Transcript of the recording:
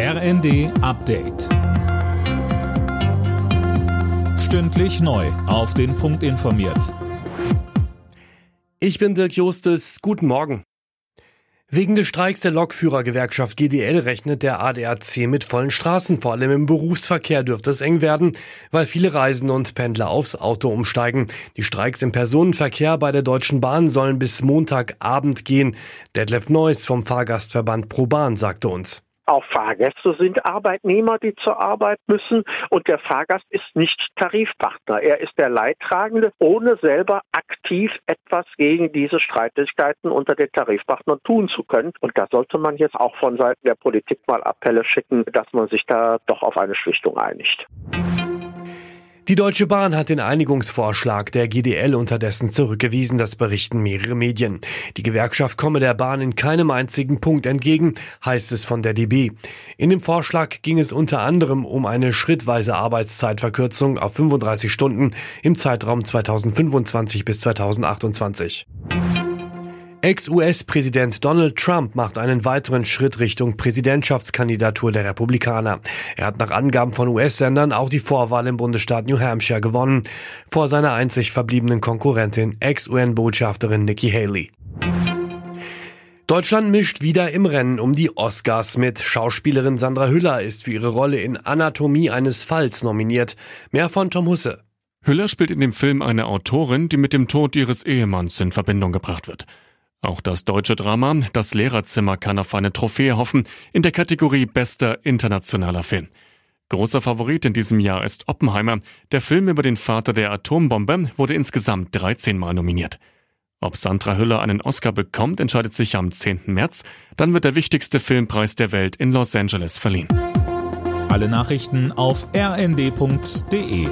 RND Update. Stündlich neu. Auf den Punkt informiert. Ich bin Dirk Justes. Guten Morgen. Wegen des Streiks der Lokführergewerkschaft GDL rechnet der ADAC mit vollen Straßen. Vor allem im Berufsverkehr dürfte es eng werden, weil viele Reisende und Pendler aufs Auto umsteigen. Die Streiks im Personenverkehr bei der Deutschen Bahn sollen bis Montagabend gehen. Detlef Neuss vom Fahrgastverband ProBahn sagte uns. Auch Fahrgäste sind Arbeitnehmer, die zur Arbeit müssen und der Fahrgast ist nicht Tarifpartner. Er ist der Leidtragende, ohne selber aktiv etwas gegen diese Streitigkeiten unter den Tarifpartnern tun zu können. Und da sollte man jetzt auch von Seiten der Politik mal Appelle schicken, dass man sich da doch auf eine Schlichtung einigt. Die Deutsche Bahn hat den Einigungsvorschlag der GDL unterdessen zurückgewiesen, das berichten mehrere Medien. Die Gewerkschaft komme der Bahn in keinem einzigen Punkt entgegen, heißt es von der DB. In dem Vorschlag ging es unter anderem um eine schrittweise Arbeitszeitverkürzung auf 35 Stunden im Zeitraum 2025 bis 2028. Ex-US-Präsident Donald Trump macht einen weiteren Schritt Richtung Präsidentschaftskandidatur der Republikaner. Er hat nach Angaben von US-Sendern auch die Vorwahl im Bundesstaat New Hampshire gewonnen, vor seiner einzig verbliebenen Konkurrentin Ex-UN-Botschafterin Nikki Haley. Deutschland mischt wieder im Rennen um die Oscars mit. Schauspielerin Sandra Hüller ist für ihre Rolle in Anatomie eines Falls nominiert. Mehr von Tom Husse. Hüller spielt in dem Film eine Autorin, die mit dem Tod ihres Ehemanns in Verbindung gebracht wird. Auch das deutsche Drama Das Lehrerzimmer kann auf eine Trophäe hoffen in der Kategorie Bester internationaler Film. Großer Favorit in diesem Jahr ist Oppenheimer. Der Film über den Vater der Atombombe wurde insgesamt 13 Mal nominiert. Ob Sandra Hüller einen Oscar bekommt, entscheidet sich am 10. März. Dann wird der wichtigste Filmpreis der Welt in Los Angeles verliehen. Alle Nachrichten auf rnd.de